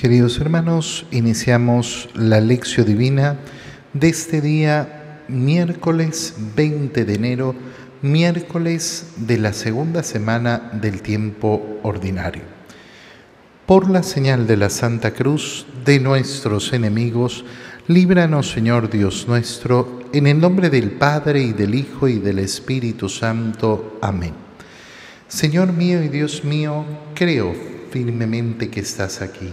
Queridos hermanos, iniciamos la lección divina de este día, miércoles 20 de enero, miércoles de la segunda semana del tiempo ordinario. Por la señal de la Santa Cruz de nuestros enemigos, líbranos Señor Dios nuestro, en el nombre del Padre y del Hijo y del Espíritu Santo. Amén. Señor mío y Dios mío, creo firmemente que estás aquí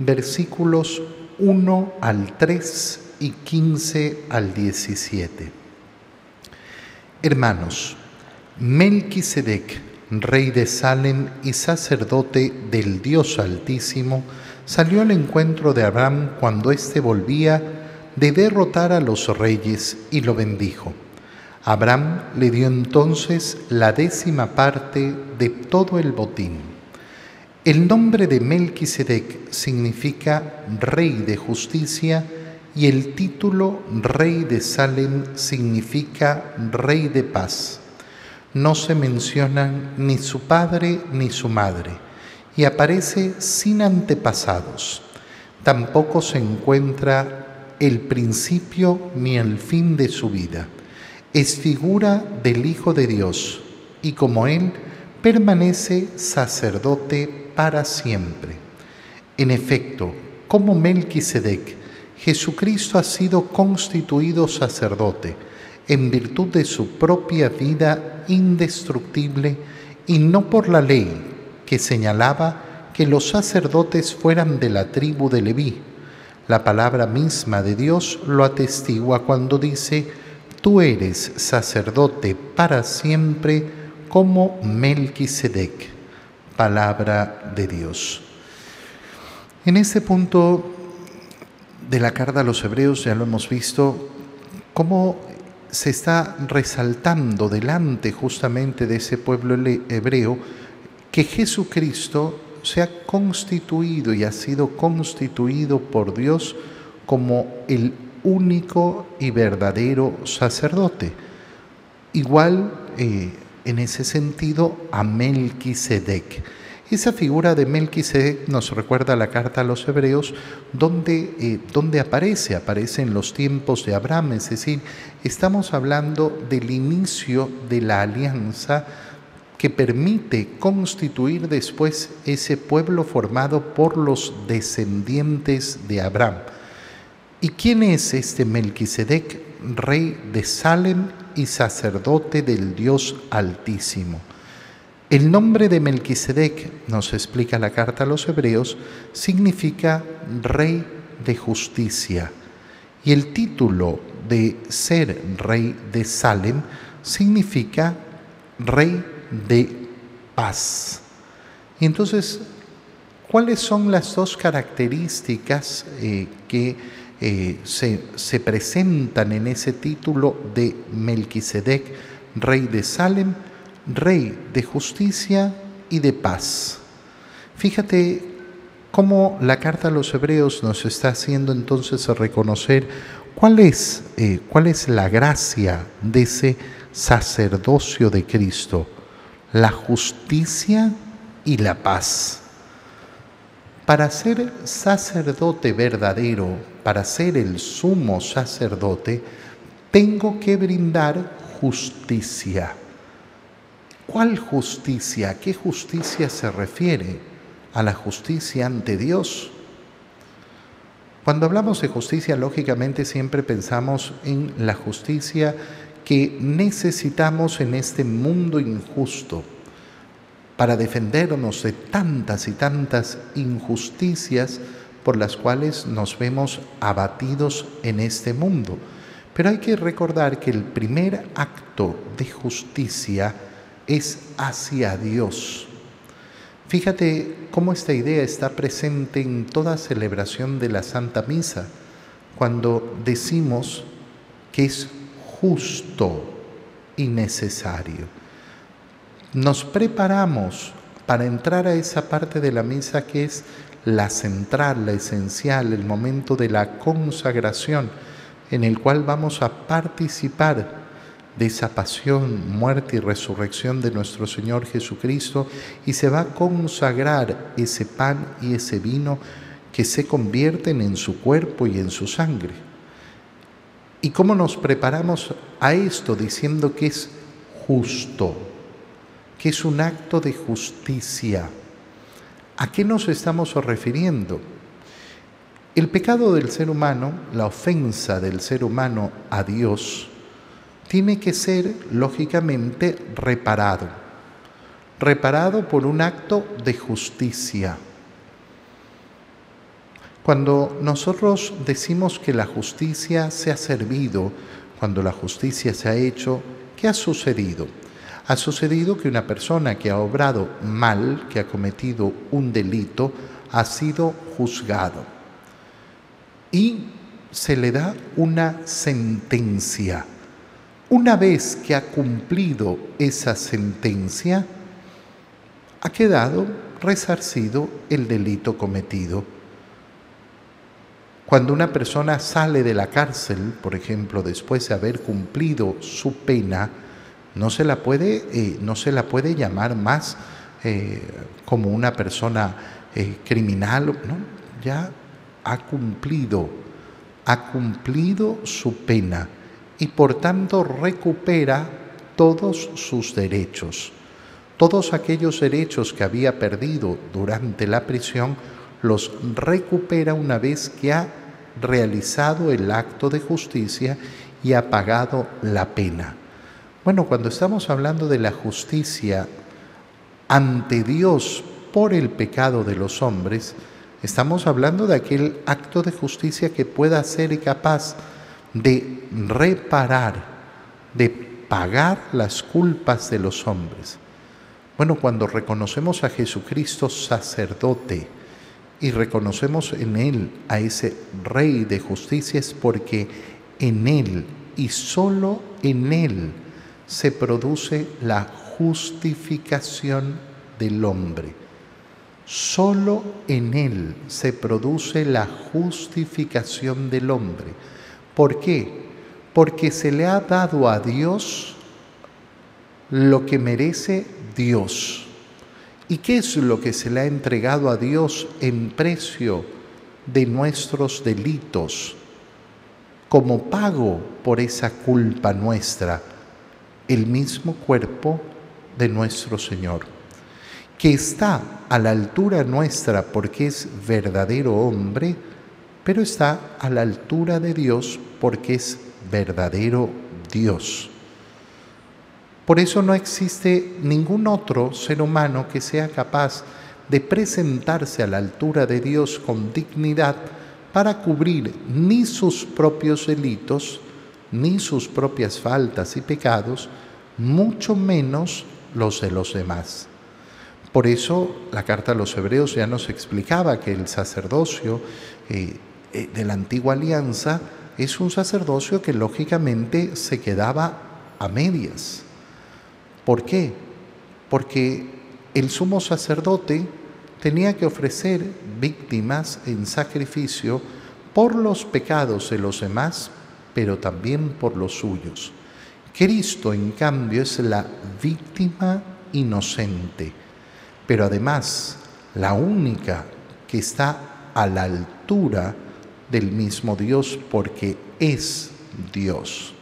versículos 1 al 3 y 15 al 17. Hermanos, Melquisedec, rey de Salem y sacerdote del Dios Altísimo, salió al encuentro de Abraham cuando éste volvía de derrotar a los reyes y lo bendijo. Abraham le dio entonces la décima parte de todo el botín. El nombre de Melquisedec significa rey de justicia y el título rey de Salem significa rey de paz. No se mencionan ni su padre ni su madre y aparece sin antepasados. Tampoco se encuentra el principio ni el fin de su vida. Es figura del Hijo de Dios y como Él permanece sacerdote para siempre. En efecto, como Melquisedec, Jesucristo ha sido constituido sacerdote en virtud de su propia vida indestructible y no por la ley que señalaba que los sacerdotes fueran de la tribu de Leví. La palabra misma de Dios lo atestigua cuando dice, tú eres sacerdote para siempre como Melquisedec palabra de Dios. En este punto de la carta a los hebreos ya lo hemos visto, cómo se está resaltando delante justamente de ese pueblo hebreo que Jesucristo se ha constituido y ha sido constituido por Dios como el único y verdadero sacerdote. Igual eh, en ese sentido a Melquisedec. Esa figura de Melquisedec nos recuerda la carta a los hebreos, donde, eh, donde aparece, aparece en los tiempos de Abraham, es decir, estamos hablando del inicio de la alianza que permite constituir después ese pueblo formado por los descendientes de Abraham. ¿Y quién es este Melquisedec? Rey de Salem y sacerdote del Dios Altísimo. El nombre de Melquisedec, nos explica la carta a los hebreos, significa rey de justicia. Y el título de ser rey de Salem significa rey de paz. Y entonces, ¿cuáles son las dos características eh, que eh, se, presentan en ese título de Melquisedec, rey de Salem, rey de justicia y de paz. Fíjate cómo la carta a los hebreos nos está haciendo entonces reconocer cuál es, eh, cuál es la gracia de ese sacerdocio de Cristo, la justicia y la paz. Para ser sacerdote verdadero, para ser el sumo sacerdote, tengo que brindar justicia. ¿Cuál justicia? ¿A qué justicia se refiere? A la justicia ante Dios. Cuando hablamos de justicia, lógicamente siempre pensamos en la justicia que necesitamos en este mundo injusto para defendernos de tantas y tantas injusticias por las cuales nos vemos abatidos en este mundo. Pero hay que recordar que el primer acto de justicia es hacia Dios. Fíjate cómo esta idea está presente en toda celebración de la Santa Misa, cuando decimos que es justo y necesario. Nos preparamos para entrar a esa parte de la misa que es la central, la esencial, el momento de la consagración, en el cual vamos a participar de esa pasión, muerte y resurrección de nuestro Señor Jesucristo y se va a consagrar ese pan y ese vino que se convierten en su cuerpo y en su sangre. ¿Y cómo nos preparamos a esto diciendo que es justo, que es un acto de justicia? ¿A qué nos estamos refiriendo? El pecado del ser humano, la ofensa del ser humano a Dios, tiene que ser lógicamente reparado, reparado por un acto de justicia. Cuando nosotros decimos que la justicia se ha servido, cuando la justicia se ha hecho, ¿qué ha sucedido? Ha sucedido que una persona que ha obrado mal, que ha cometido un delito, ha sido juzgado y se le da una sentencia una vez que ha cumplido esa sentencia, ha quedado resarcido el delito cometido. Cuando una persona sale de la cárcel, por ejemplo, después de haber cumplido su pena, no se la puede, eh, no se la puede llamar más eh, como una persona eh, criminal, ¿no? ya ha cumplido, ha cumplido su pena y por tanto recupera todos sus derechos. Todos aquellos derechos que había perdido durante la prisión los recupera una vez que ha realizado el acto de justicia y ha pagado la pena. Bueno, cuando estamos hablando de la justicia ante Dios por el pecado de los hombres, estamos hablando de aquel acto de justicia que pueda ser capaz de reparar, de pagar las culpas de los hombres. Bueno, cuando reconocemos a Jesucristo sacerdote y reconocemos en Él a ese Rey de justicia es porque en Él y solo en Él se produce la justificación del hombre. Solo en Él se produce la justificación del hombre. ¿Por qué? Porque se le ha dado a Dios lo que merece Dios. ¿Y qué es lo que se le ha entregado a Dios en precio de nuestros delitos? Como pago por esa culpa nuestra, el mismo cuerpo de nuestro Señor, que está a la altura nuestra porque es verdadero hombre, pero está a la altura de Dios porque es verdadero Dios. Por eso no existe ningún otro ser humano que sea capaz de presentarse a la altura de Dios con dignidad para cubrir ni sus propios delitos, ni sus propias faltas y pecados, mucho menos los de los demás. Por eso la carta a los hebreos ya nos explicaba que el sacerdocio eh, eh, de la antigua alianza es un sacerdocio que lógicamente se quedaba a medias. ¿Por qué? Porque el sumo sacerdote tenía que ofrecer víctimas en sacrificio por los pecados de los demás, pero también por los suyos. Cristo, en cambio, es la víctima inocente, pero además la única que está a la altura del mismo Dios porque es Dios.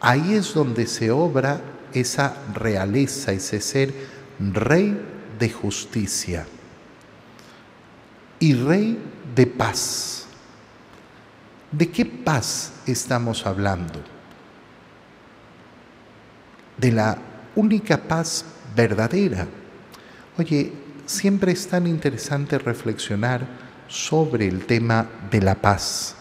Ahí es donde se obra esa realeza, ese ser rey de justicia y rey de paz. ¿De qué paz estamos hablando? De la única paz verdadera. Oye, siempre es tan interesante reflexionar sobre el tema de la paz,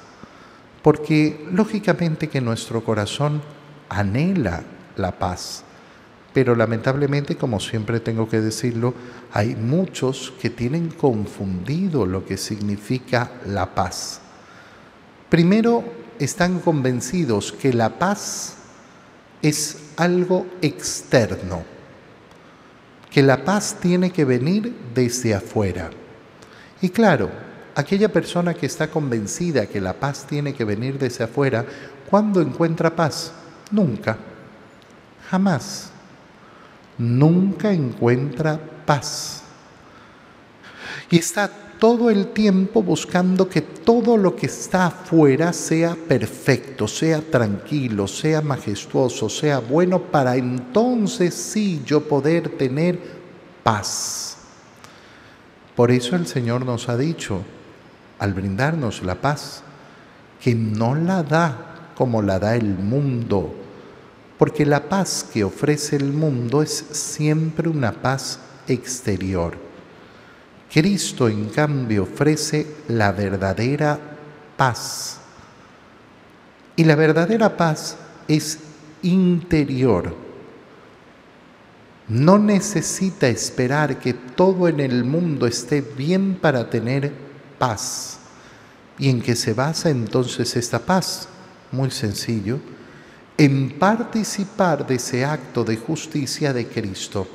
porque lógicamente que nuestro corazón anhela la paz, Pero lamentablemente, como siempre tengo que decirlo, hay muchos que tienen confundido lo que significa la paz. Primero, están convencidos que la paz es algo externo, que la paz tiene que venir desde afuera. Y claro, aquella persona que está convencida que la paz tiene que venir desde afuera, ¿cuándo encuentra paz? Nunca, jamás nunca encuentra paz. Y está todo el tiempo buscando que todo lo que está afuera sea perfecto, sea tranquilo, sea majestuoso, sea bueno, para entonces sí yo poder tener paz. Por eso el Señor nos ha dicho, al brindarnos la paz, que no la da como la da el mundo, porque la paz que ofrece el mundo es siempre una paz exterior. Cristo, en cambio, ofrece la verdadera paz. Y la verdadera paz es interior. No necesita esperar que todo en el mundo esté bien para tener paz. ¿Y en qué se basa entonces esta paz? Muy sencillo en participar de ese acto de justicia de Cristo,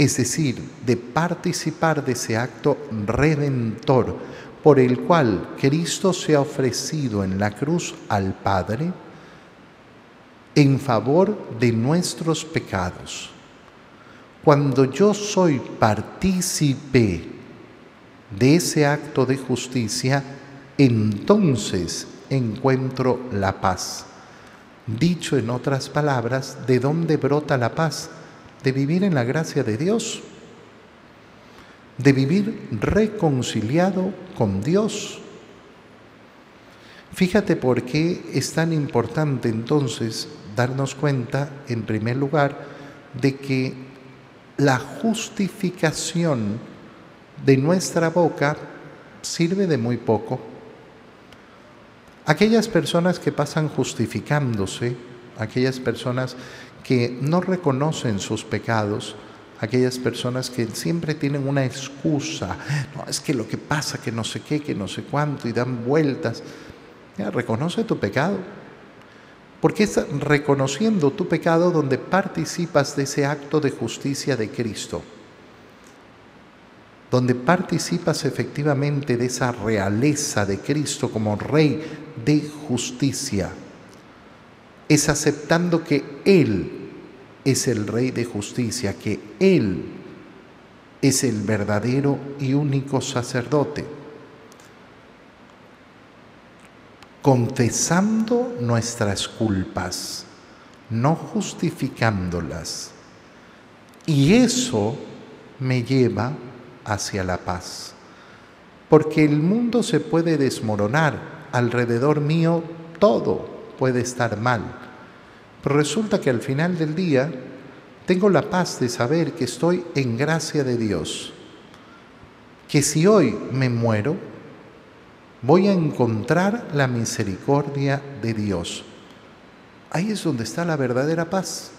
es decir, de participar de ese acto redentor por el cual Cristo se ha ofrecido en la cruz al Padre en favor de nuestros pecados. Cuando yo soy partícipe de ese acto de justicia, entonces encuentro la paz. Dicho en otras palabras, ¿de dónde brota la paz? De vivir en la gracia de Dios, de vivir reconciliado con Dios. Fíjate por qué es tan importante entonces darnos cuenta, en primer lugar, de que la justificación de nuestra boca sirve de muy poco Aquellas personas que pasan justificándose, aquellas personas que no reconocen sus pecados, aquellas personas que siempre tienen una excusa, no, es que lo que pasa, que no sé qué, que no sé cuánto, y dan vueltas. reconoce tu pecado, porque es reconociendo tu pecado donde participas de ese acto de justicia de Cristo donde participas efectivamente de esa realeza de Cristo como Rey de justicia. Es aceptando que Él es el Rey de justicia, que Él es el verdadero y único sacerdote. Confesando nuestras culpas, no justificándolas. Y eso me lleva hacia la paz. Porque el mundo se puede desmoronar, alrededor mío todo puede estar mal. Pero resulta que al final del día tengo la paz de saber que estoy en gracia de Dios. Que si hoy me muero, voy a encontrar la misericordia de Dios. Ahí es donde está la verdadera paz.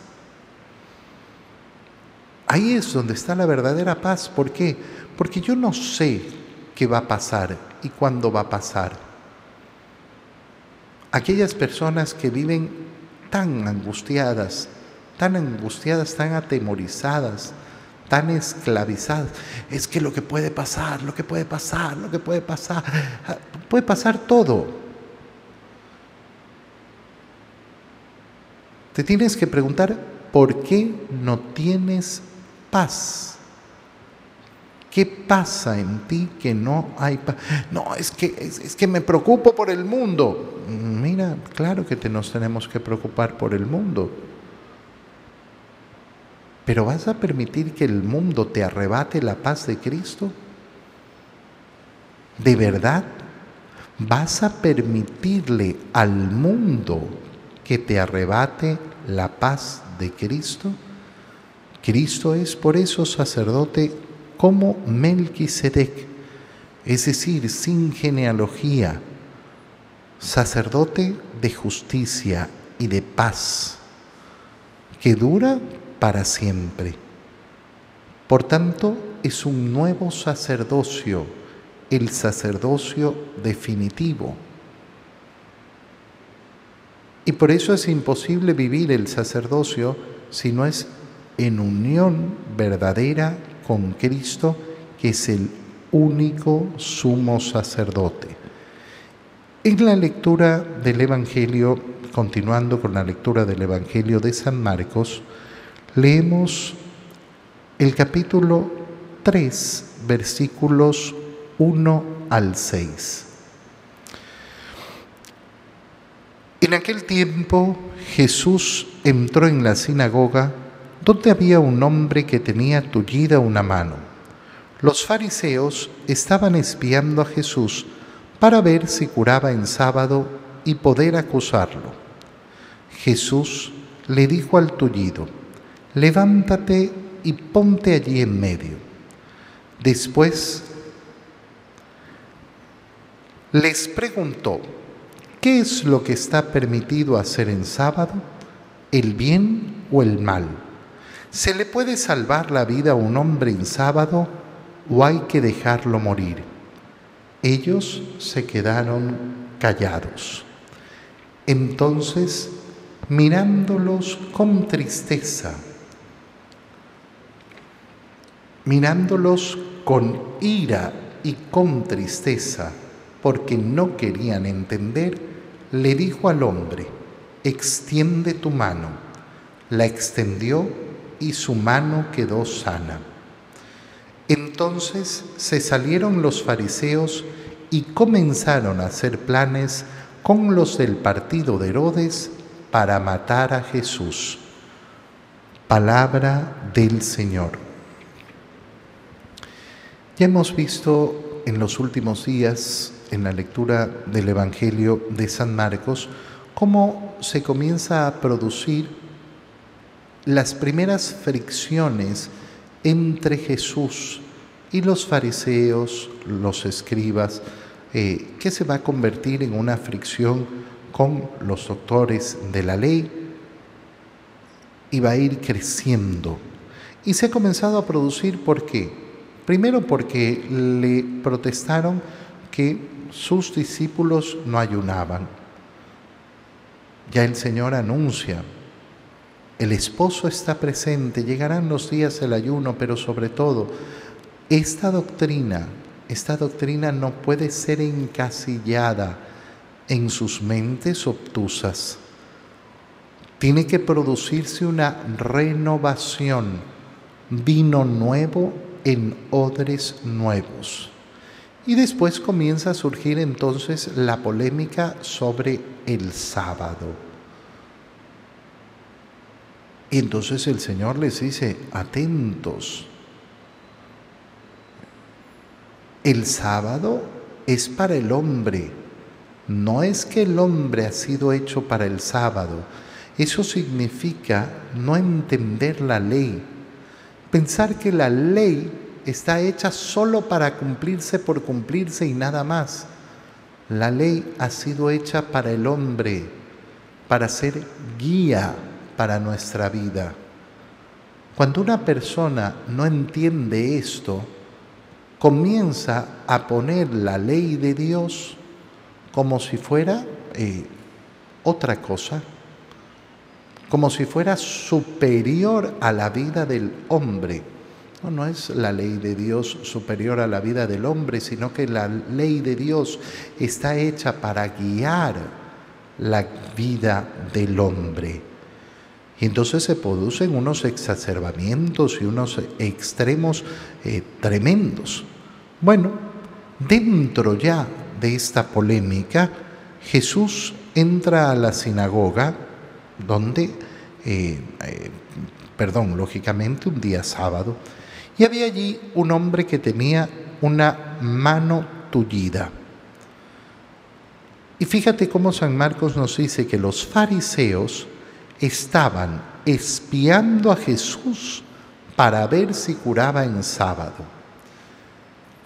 Ahí es donde está la verdadera paz. ¿Por qué? Porque yo no sé qué va a pasar y cuándo va a pasar. Aquellas personas que viven tan angustiadas, tan angustiadas, tan atemorizadas, tan esclavizadas. Es que lo que puede pasar, lo que puede pasar, lo que puede pasar, puede pasar todo. Te tienes que preguntar, ¿por qué no tienes paz. ¿Qué pasa en ti que no hay paz? No, es que, es, que me preocupo por el mundo. Mira, claro que nos tenemos que preocupar por el mundo. Pero ¿vas a permitir que el mundo te arrebate la paz de Cristo? ¿De verdad? ¿Vas a permitirle al mundo que te arrebate la paz de Cristo? Cristo es por eso sacerdote como Melquisedec, es decir, sin genealogía, sacerdote de justicia y de paz, que dura para siempre. Por tanto, es un nuevo sacerdocio, el sacerdocio definitivo. Y por eso es imposible vivir el sacerdocio si no es en unión verdadera con Cristo, que es el único sumo sacerdote. En la lectura del Evangelio, continuando con la lectura del Evangelio de San Marcos, leemos el capítulo 3, versículos 1 al 6. En aquel tiempo Jesús entró en la sinagoga donde había un hombre que tenía tullida una mano. Los fariseos estaban espiando a Jesús para ver si curaba en sábado y poder acusarlo. Jesús le dijo al tullido, levántate y ponte allí en medio. Después les preguntó, ¿qué es lo que está permitido hacer en sábado? ¿El bien o el mal? ¿Se le puede salvar la vida a un hombre en sábado o hay que dejarlo morir? Ellos se quedaron callados. Entonces, mirándolos con tristeza, mirándolos con ira y con tristeza, porque no querían entender, le dijo al hombre, extiende tu mano. La extendió y su mano quedó sana. Entonces se salieron los fariseos y comenzaron a hacer planes con los del partido de Herodes para matar a Jesús. Palabra del Señor. Ya hemos visto en los últimos días, en la lectura del Evangelio de San Marcos, cómo se comienza a producir las primeras fricciones entre Jesús y los fariseos, los escribas, eh, que se va a convertir en una fricción con los doctores de la ley y va a ir creciendo. Y se ha comenzado a producir, ¿por qué? Primero porque le protestaron que sus discípulos no ayunaban. Ya el Señor anuncia, el esposo está presente, llegarán los días del ayuno, pero sobre todo, esta doctrina, esta doctrina no puede ser encasillada en sus mentes obtusas. Tiene que producirse una renovación, vino nuevo en odres nuevos. Y después comienza a surgir entonces la polémica sobre el sábado. Y entonces el Señor les dice, atentos, el sábado es para el hombre, no es que el hombre ha sido hecho para el sábado. Eso significa no entender la ley, pensar que la ley está hecha solo para cumplirse por cumplirse y nada más. La ley ha sido hecha para el hombre, para ser guía para nuestra vida. Cuando una persona no entiende esto, comienza a poner la ley de Dios como si fuera eh, otra cosa, como si fuera superior a la vida del hombre. No, no es la ley de Dios superior a la vida del hombre, sino que la ley de Dios está hecha para guiar la vida del hombre. Entonces se producen unos exacerbamientos y unos extremos eh, tremendos. Bueno, dentro ya de esta polémica, Jesús entra a la sinagoga donde, eh, eh, perdón, lógicamente un día sábado, y había allí un hombre que tenía una mano tullida. Y fíjate cómo San Marcos nos dice que los fariseos estaban espiando a Jesús para ver si curaba en sábado.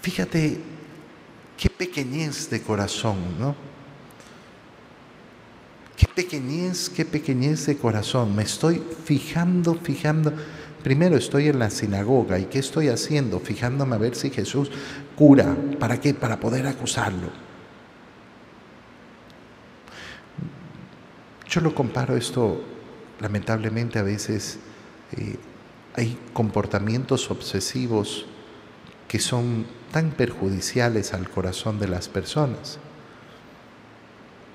Fíjate qué pequeñez de corazón, ¿no? Qué pequeñez, qué pequeñez de corazón. Me estoy fijando, fijando. Primero estoy en la sinagoga y ¿qué estoy haciendo? Fijándome a ver si Jesús cura. ¿Para qué? Para poder acusarlo. Yo lo comparo esto, lamentablemente a veces eh, hay comportamientos obsesivos que son tan perjudiciales al corazón de las personas.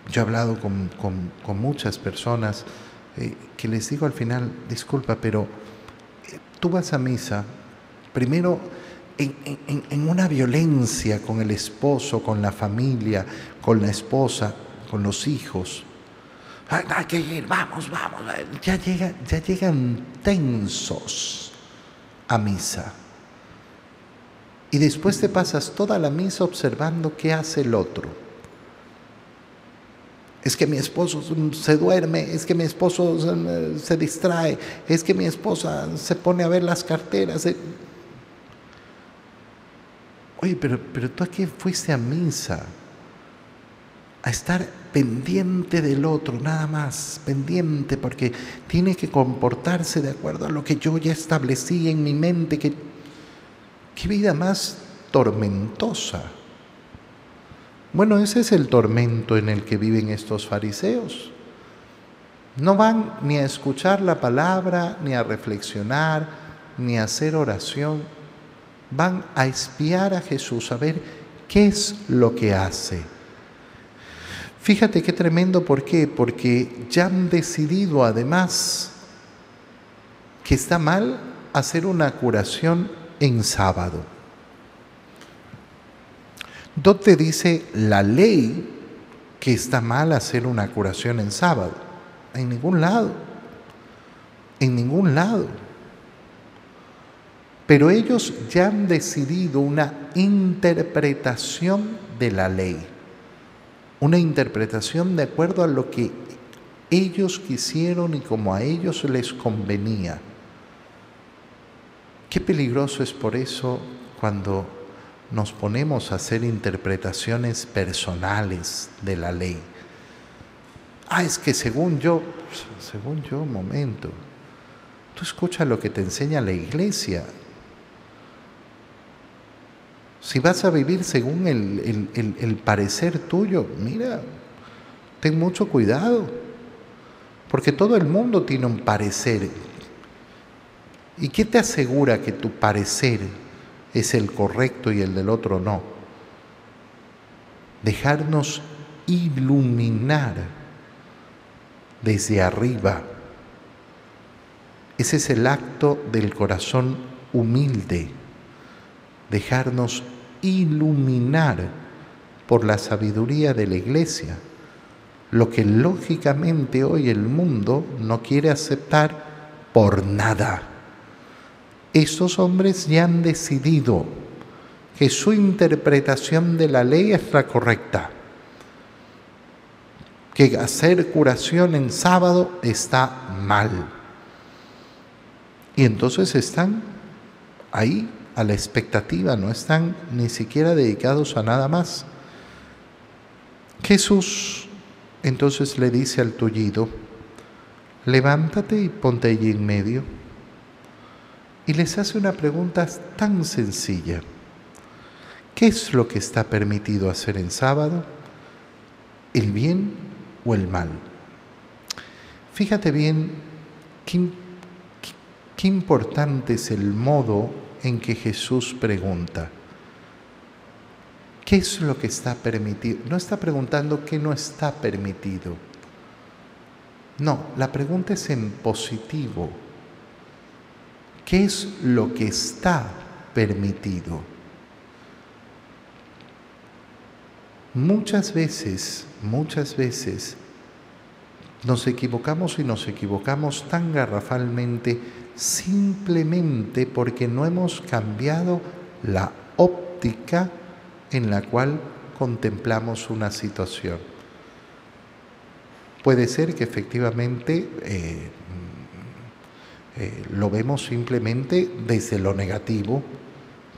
Yo he hablado con, muchas personas eh, que les digo al final, disculpa, pero eh, tú vas a misa, primero en, una violencia con el esposo, con la familia, con la esposa, con los hijos. Hay que ir, vamos, vamos. Ya, llega, ya llegan tensos a misa. Y después te pasas toda la misa observando qué hace el otro. Es que mi esposo se duerme, es que mi esposo se distrae, es que mi esposa se pone a ver las carteras. Oye, pero, pero tú aquí fuiste a misa a estar pendiente del otro, nada más, pendiente, porque tiene que comportarse de acuerdo a lo que yo ya establecí en mi mente. Que, ¿Qué vida más tormentosa? Bueno, ese es el tormento en el que viven estos fariseos. No van ni a escuchar la palabra, ni a reflexionar, ni a hacer oración. Van a espiar a Jesús, a ver qué es lo que hace Fíjate qué tremendo, ¿por qué? Porque ya han decidido además que está mal hacer una curación en sábado. ¿Dónde dice la ley que está mal hacer una curación en sábado? En ningún lado. En ningún lado. Pero ellos ya han decidido una interpretación de la ley una interpretación de acuerdo a lo que ellos quisieron y como a ellos les convenía. Qué peligroso es por eso cuando nos ponemos a hacer interpretaciones personales de la ley. Ah, es que según yo, según yo, momento, tú escucha lo que te enseña la iglesia, si vas a vivir según el, parecer tuyo, mira, ten mucho cuidado, porque todo el mundo tiene un parecer. ¿Y qué te asegura que tu parecer es el correcto y el del otro no? Dejarnos iluminar desde arriba. Ese es el acto del corazón humilde dejarnos iluminar por la sabiduría de la iglesia, lo que lógicamente hoy el mundo no quiere aceptar por nada. Estos hombres ya han decidido que su interpretación de la ley es la correcta, que hacer curación en sábado está mal. Y entonces están ahí a la expectativa, no están ni siquiera dedicados a nada más. Jesús entonces le dice al tullido, levántate y ponte allí en medio. Y les hace una pregunta tan sencilla. ¿Qué es lo que está permitido hacer en sábado? ¿El bien o el mal? Fíjate bien qué, qué importante es el modo en que Jesús pregunta, ¿qué es lo que está permitido? No está preguntando qué no está permitido. No, la pregunta es en positivo. ¿Qué es lo que está permitido? Muchas veces, muchas veces nos equivocamos y nos equivocamos tan garrafalmente simplemente porque no hemos cambiado la óptica en la cual contemplamos una situación. Puede ser que efectivamente eh, eh, lo vemos simplemente desde lo negativo,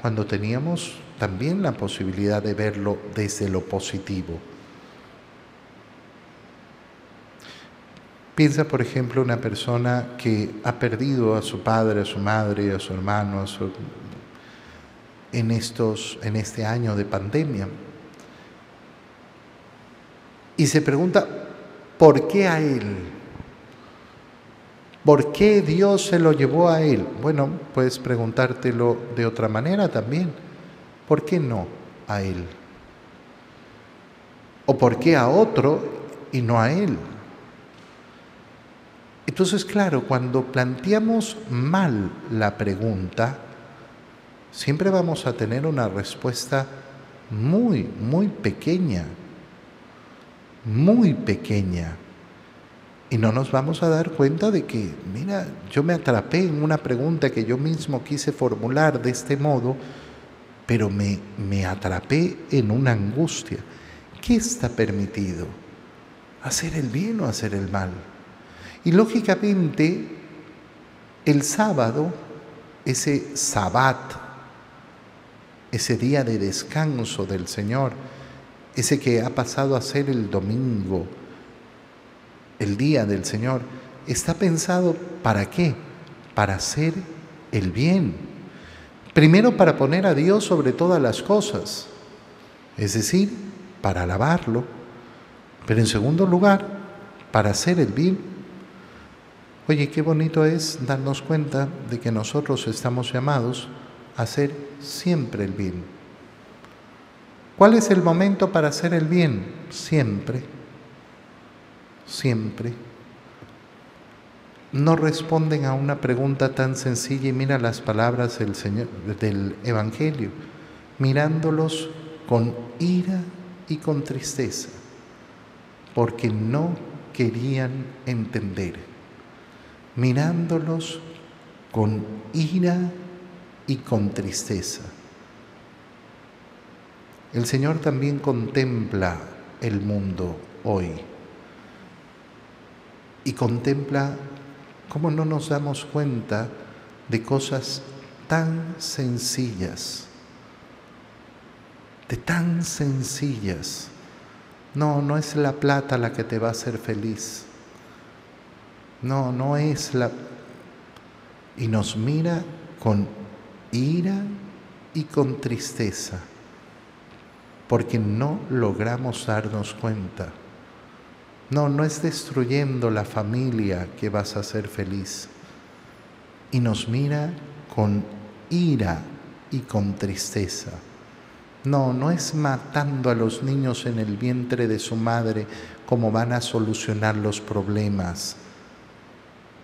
cuando teníamos también la posibilidad de verlo desde lo positivo. Piensa, por ejemplo, una persona que ha perdido a su padre, a su madre, a su hermano, en, estos, en este año de pandemia. Y se pregunta, ¿por qué a él? ¿Por qué Dios se lo llevó a él? Bueno, puedes preguntártelo de otra manera también. ¿Por qué no a él? ¿O por qué a otro y no a él? Entonces, claro, cuando planteamos mal la pregunta, siempre vamos a tener una respuesta muy, muy pequeña, muy pequeña. Y no nos vamos a dar cuenta de que, mira, yo me atrapé en una pregunta que yo mismo quise formular de este modo, pero me, me atrapé en una angustia. ¿Qué está permitido? ¿Hacer el bien o hacer el mal? Y lógicamente, el sábado, ese sabbat, ese día de descanso del Señor, ese que ha pasado a ser el domingo, el día del Señor, está pensado para qué? Para hacer el bien. Primero para poner a Dios sobre todas las cosas, es decir, para alabarlo, pero en segundo lugar, para hacer el bien Oye, qué bonito es darnos cuenta de que nosotros estamos llamados a hacer siempre el bien. ¿Cuál es el momento para hacer el bien? Siempre, siempre. No responden a una pregunta tan sencilla y mira las palabras del, del Evangelio, mirándolos con ira y con tristeza, porque no querían entender mirándolos con ira y con tristeza. El Señor también contempla el mundo hoy y contempla cómo no nos damos cuenta de cosas tan sencillas, de tan sencillas. No, no es la plata la que te va a hacer feliz. No, no es la... Y nos mira con ira y con tristeza, porque no logramos darnos cuenta. No, no es destruyendo la familia que vas a ser feliz. Y nos mira con ira y con tristeza. No, no es matando a los niños en el vientre de su madre como van a solucionar los problemas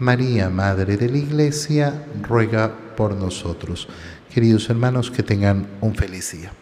María, Madre de la Iglesia, ruega por nosotros. Queridos hermanos, que tengan un feliz día.